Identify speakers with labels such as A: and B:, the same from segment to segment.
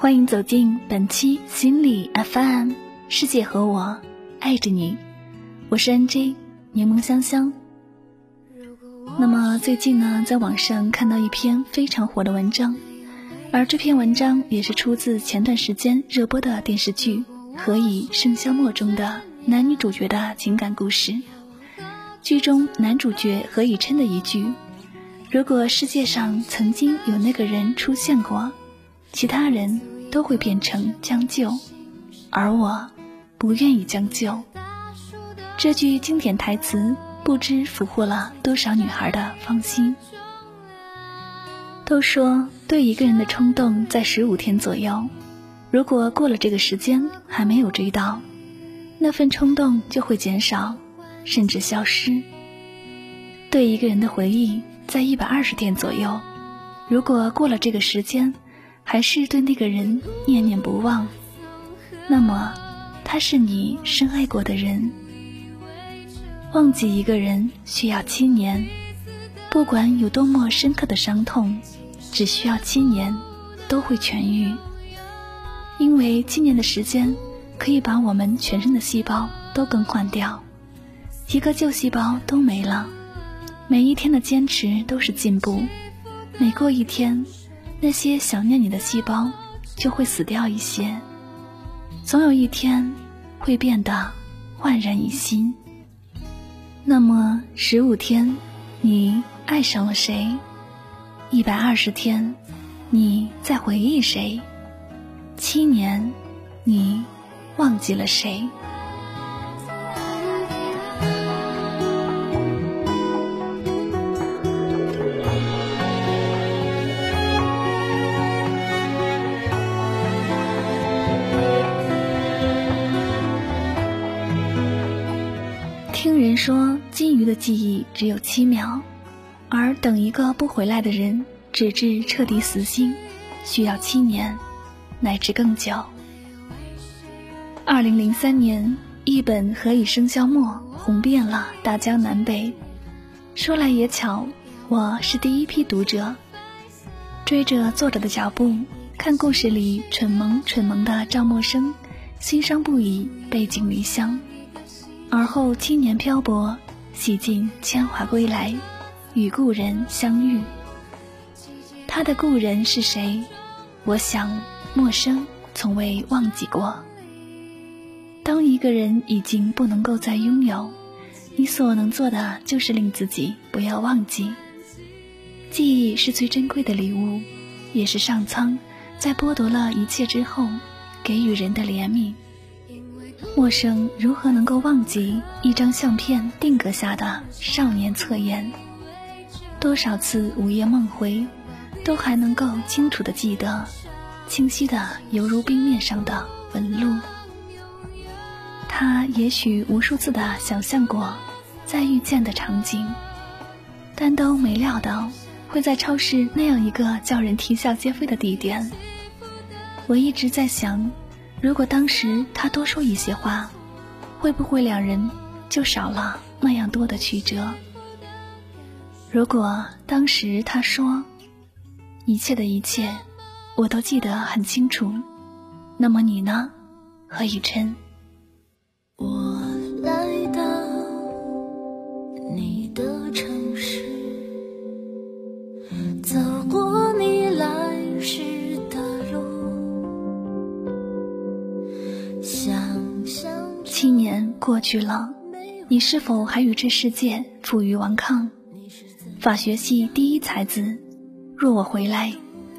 A: 欢迎走进本期心理 FM，世界和我爱着你，我是 NJ 柠檬香香。那么最近呢，在网上看到一篇非常火的文章，而这篇文章也是出自前段时间热播的电视剧《何以笙箫默》中的男女主角的情感故事。剧中男主角何以琛的一句：“如果世界上曾经有那个人出现过。”其他人都会变成将就，而我不愿意将就。这句经典台词不知俘获了多少女孩的芳心。都说对一个人的冲动在十五天左右，如果过了这个时间还没有追到，那份冲动就会减少，甚至消失。对一个人的回忆在一百二十天左右，如果过了这个时间。还是对那个人念念不忘，那么他是你深爱过的人。忘记一个人需要七年，不管有多么深刻的伤痛，只需要七年都会痊愈。因为七年的时间可以把我们全身的细胞都更换掉，一个旧细胞都没了。每一天的坚持都是进步，每过一天。那些想念你的细胞就会死掉一些，总有一天会变得焕然一新。那么十五天，你爱上了谁？一百二十天，你在回忆谁？七年，你忘记了谁？听人说金鱼的记忆只有七秒，而等一个不回来的人，直至彻底死心，需要七年，乃至更久。二零零三年，一本《何以笙箫默》红遍了大江南北。说来也巧，我是第一批读者，追着作者的脚步，看故事里蠢萌蠢萌的赵默笙，心伤不已，背井离乡。而后七年漂泊，洗尽铅华归来，与故人相遇。他的故人是谁？我想，陌生，从未忘记过。当一个人已经不能够再拥有，你所能做的就是令自己不要忘记。记忆是最珍贵的礼物，也是上苍在剥夺了一切之后给予人的怜悯。陌生如何能够忘记一张相片定格下的少年侧颜？多少次午夜梦回，都还能够清楚的记得，清晰的犹如冰面上的纹路。他也许无数次的想象过再遇见的场景，但都没料到会在超市那样一个叫人啼笑皆非的地点。我一直在想。如果当时他多说一些话，会不会两人就少了那样多的曲折？如果当时他说一切的一切，我都记得很清楚，那么你呢，何以琛？
B: 过
A: 去了，你是否还与这世界负隅顽抗？法学系第一才子，若我回来，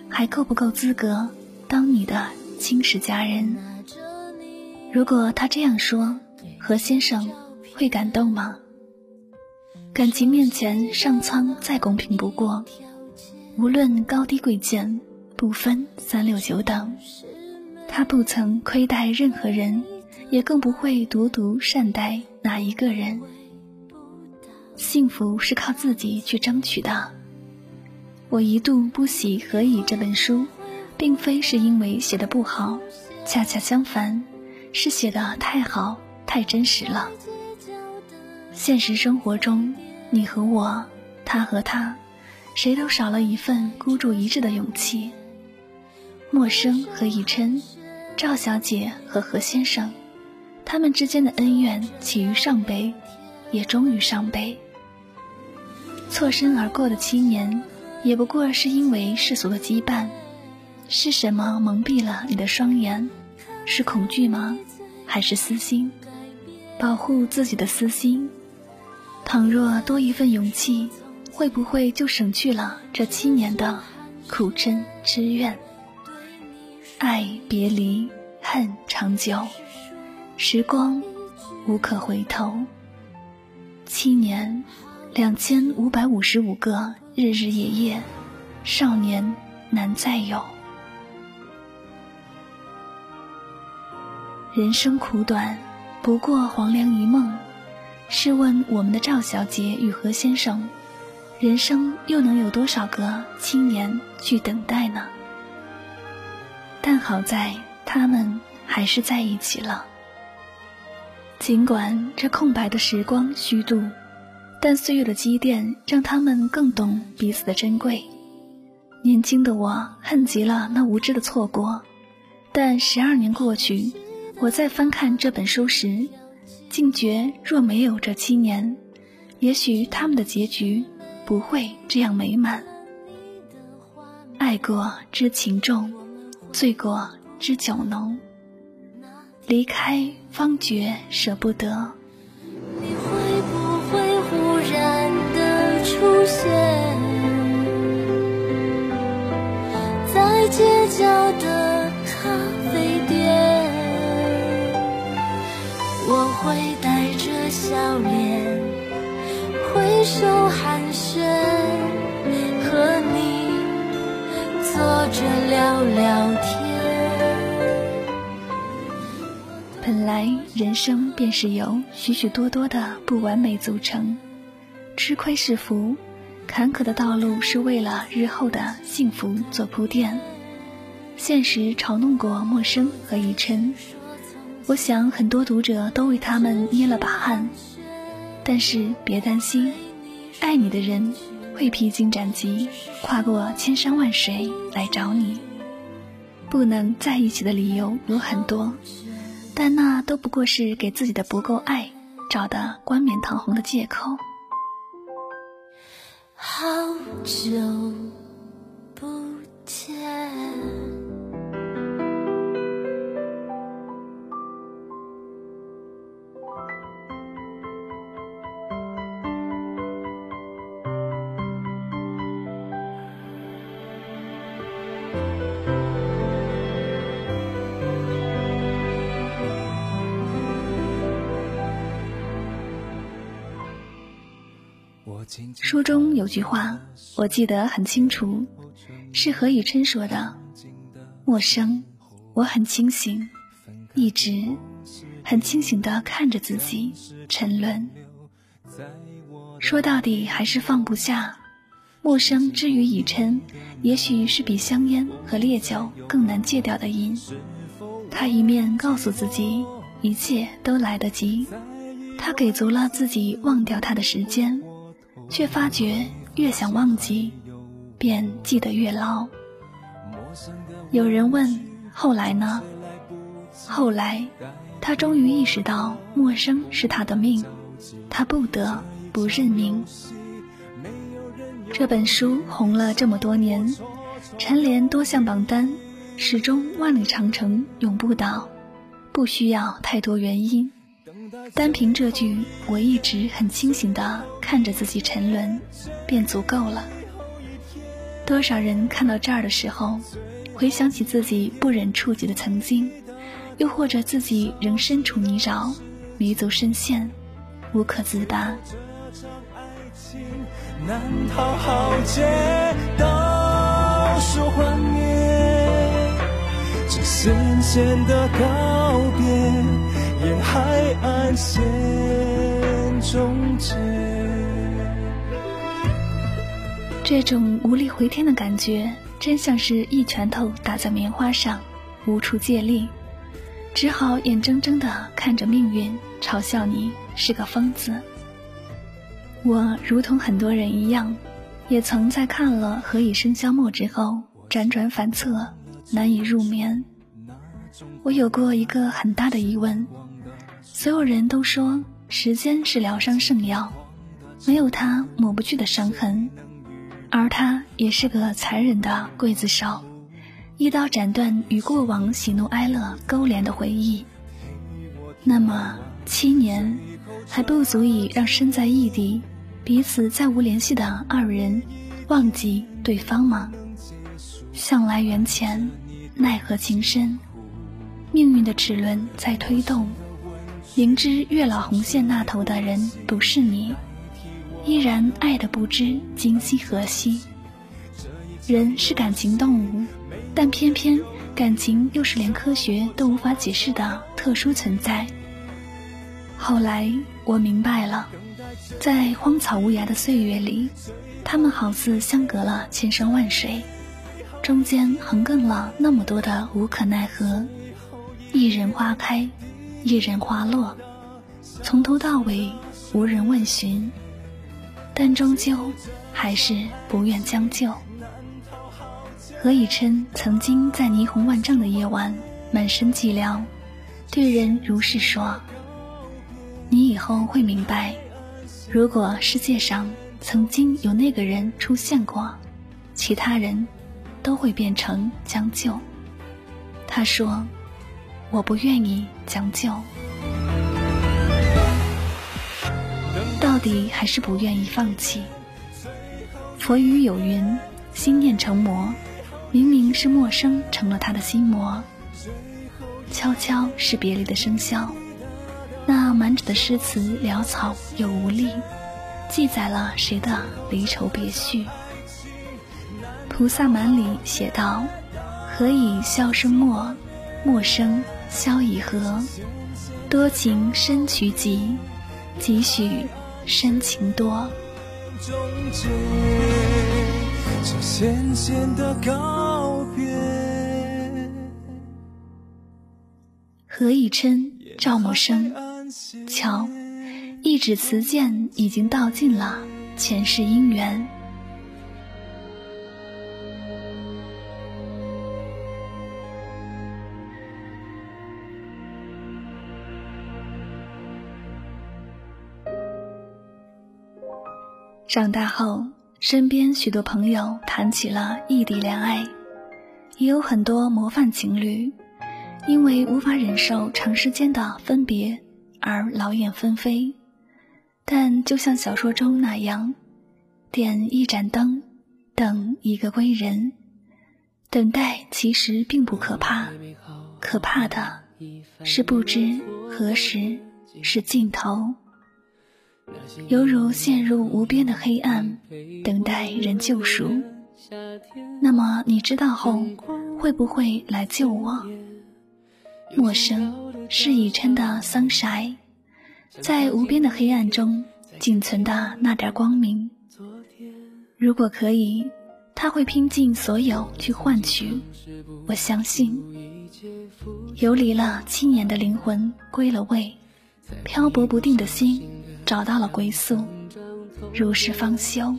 A: 还够不够资格当你的亲史家人？如果他这样说，何先生会感动吗？感情面前，上苍再公平不过，无论高低贵贱，不分三六九等，他不曾亏待任何人。也更不会独独善待哪一个人。幸福是靠自己去争取的。我一度不喜《何以》这本书，并非是因为写的不好，恰恰相反，是写的太好、太真实了。现实生活中，你和我，他和他，谁都少了一份孤注一掷的勇气。陌生和以琛，赵小姐和何先生，他们之间的恩怨起于上辈，也终于上辈。错身而过的七年，也不过是因为世俗的羁绊。是什么蒙蔽了你的双眼？是恐惧吗？还是私心？保护自己的私心。倘若多一份勇气，会不会就省去了这七年的苦真之怨？爱别离，恨长久，时光无可回头。七年，两千五百五十五个日日夜夜，少年难再有。人生苦短，不过黄粱一梦。试问我们的赵小姐与何先生，人生又能有多少个青年去等待呢？但好在他们还是在一起了。尽管这空白的时光虚度，但岁月的积淀让他们更懂彼此的珍贵。年轻的我恨极了那无知的错过，但十二年过去。我在翻看这本书时，竟觉若没有这七年，也许他们的结局不会这样美满。爱过知情重，醉过知酒浓，离开方觉舍不得。
B: 你会不会忽然的出现在街角的咖啡店？我会带着笑脸挥手寒暄，和你坐着聊聊天。
A: 本来人生便是由许许多多的不完美组成，吃亏是福，坎坷的道路是为了日后的幸福做铺垫。现实嘲弄过陌生和以琛。我想很多读者都为他们捏了把汗，但是别担心，爱你的人会披荆斩棘，跨过千山万水来找你。不能在一起的理由有很多，但那都不过是给自己的不够爱找的冠冕堂皇的借口。
B: 好久不见。
A: 书中有句话，我记得很清楚，是何以琛说的：“陌生，我很清醒，一直很清醒的看着自己沉沦。说到底还是放不下。陌生之于以琛，也许是比香烟和烈酒更难戒掉的瘾。他一面告诉自己一切都来得及，他给足了自己忘掉他的时间。”却发觉越想忘记，便记得越牢。有人问：“后来呢？”后来，他终于意识到，陌生是他的命，他不得不认命。这本书红了这么多年，蝉联多项榜单，始终万里长城永不倒，不需要太多原因。单凭这句“我一直很清醒的看着自己沉沦”，便足够了。多少人看到这儿的时候，回想起自己不忍触及的曾经，又或者自己仍身处泥沼，迷足深陷，无可自拔。深深的告别。沿海岸线终结。这种无力回天的感觉，真像是一拳头打在棉花上，无处借力，只好眼睁睁的看着命运嘲笑你是个疯子。我如同很多人一样，也曾在看了《何以笙箫默》之后辗转反侧，难以入眠。我有过一个很大的疑问：所有人都说时间是疗伤圣药，没有它抹不去的伤痕，而它也是个残忍的刽子手，一刀斩断与过往喜怒哀乐勾连的回忆。那么七年还不足以让身在异地、彼此再无联系的二人忘记对方吗？向来缘浅，奈何情深。命运的齿轮在推动，明知月老红线那头的人不是你，依然爱的不知今夕何夕。人是感情动物，但偏偏感情又是连科学都无法解释的特殊存在。后来我明白了，在荒草无涯的岁月里，他们好似相隔了千山万水，中间横亘了那么多的无可奈何。一人花开，一人花落，从头到尾无人问询，但终究还是不愿将就。何以琛曾经在霓虹万丈的夜晚，满身寂寥，对人如是说：“你以后会明白，如果世界上曾经有那个人出现过，其他人都会变成将就。”他说。我不愿意将就，到底还是不愿意放弃。佛语有云：“心念成魔，明明是陌生成了他的心魔。”悄悄是别离的笙箫，那满纸的诗词潦草又无力，记载了谁的离愁别绪？菩萨蛮里写道：“何以笑声默，默声。”萧以和，多情深曲急，几许深情多。何以琛、赵默笙，瞧，一纸词笺已经道尽了前世姻缘。长大后，身边许多朋友谈起了异地恋爱，也有很多模范情侣，因为无法忍受长时间的分别而劳燕分飞。但就像小说中那样，点一盏灯，等一个归人。等待其实并不可怕，可怕的是不知何时是尽头。犹如陷入无边的黑暗，等待人救赎。那么你知道后，会不会来救我？陌生是已琛的桑葚，在无边的黑暗中，仅存的那点光明。如果可以，他会拼尽所有去换取。我相信，游离了七年的灵魂归了位，漂泊不定的心。找到了归宿，如是方休。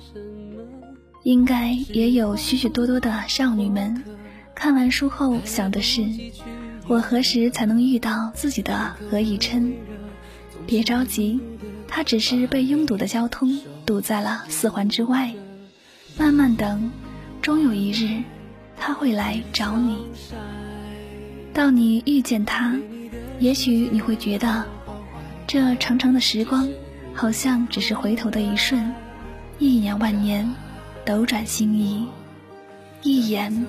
A: 应该也有许许多多的少女们，看完书后想的是：我何时才能遇到自己的何以琛？别着急，他只是被拥堵的交通堵在了四环之外。慢慢等，终有一日，他会来找你。到你遇见他，也许你会觉得，这长长的时光。好像只是回头的一瞬，一眼万年，斗转星移，一眼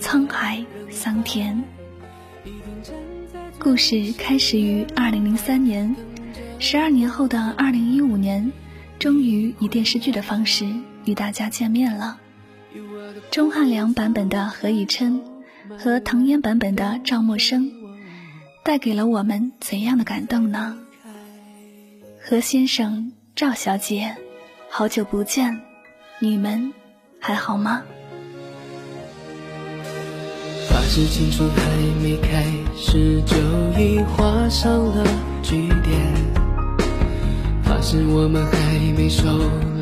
A: 沧海桑田。故事开始于二零零三年，十二年后的二零一五年，终于以电视剧的方式与大家见面了。钟汉良版本的何以琛和唐嫣版本的赵默笙，带给了我们怎样的感动呢？何先生、赵小姐，好久不见，你们还好吗？
C: 发誓青春还没开始就已画上了句点，发誓我们还没熟。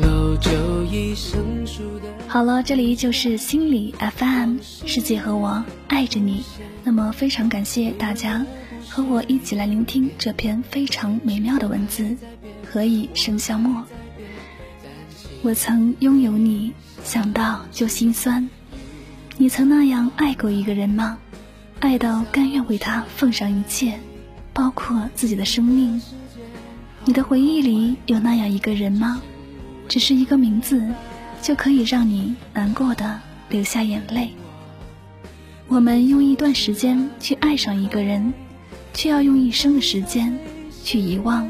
B: 络就已生疏的。
A: 好了，这里就是心理 FM，世界和我爱着你。那么非常感谢大家和我一起来聆听这篇非常美妙的文字。何以笙箫默？我曾拥有你，想到就心酸。你曾那样爱过一个人吗？爱到甘愿为他奉上一切，包括自己的生命。你的回忆里有那样一个人吗？只是一个名字，就可以让你难过的流下眼泪。我们用一段时间去爱上一个人，却要用一生的时间去遗忘。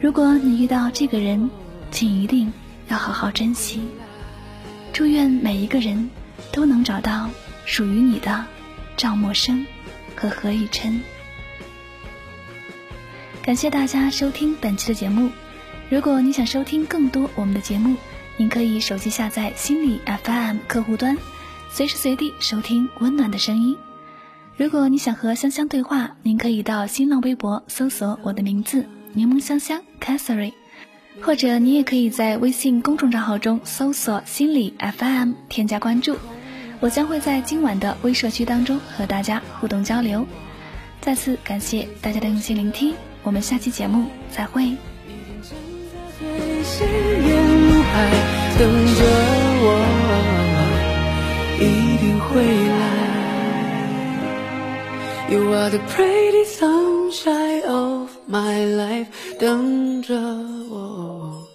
A: 如果你遇到这个人，请一定要好好珍惜。祝愿每一个人都能找到属于你的赵默笙和何以琛。感谢大家收听本期的节目。如果你想收听更多我们的节目，您可以手机下载心理 FM 客户端，随时随地收听温暖的声音。如果你想和香香对话，您可以到新浪微博搜索我的名字“柠檬香香 Catherine”，或者你也可以在微信公众账号中搜索“心理 FM” 添加关注。我将会在今晚的微社区当中和大家互动交流。再次感谢大家的用心聆听。我们下期节目再会。
B: 等着我，一定会。You are the pretty sunshine of my life，等着我，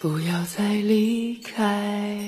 B: 不要再离开。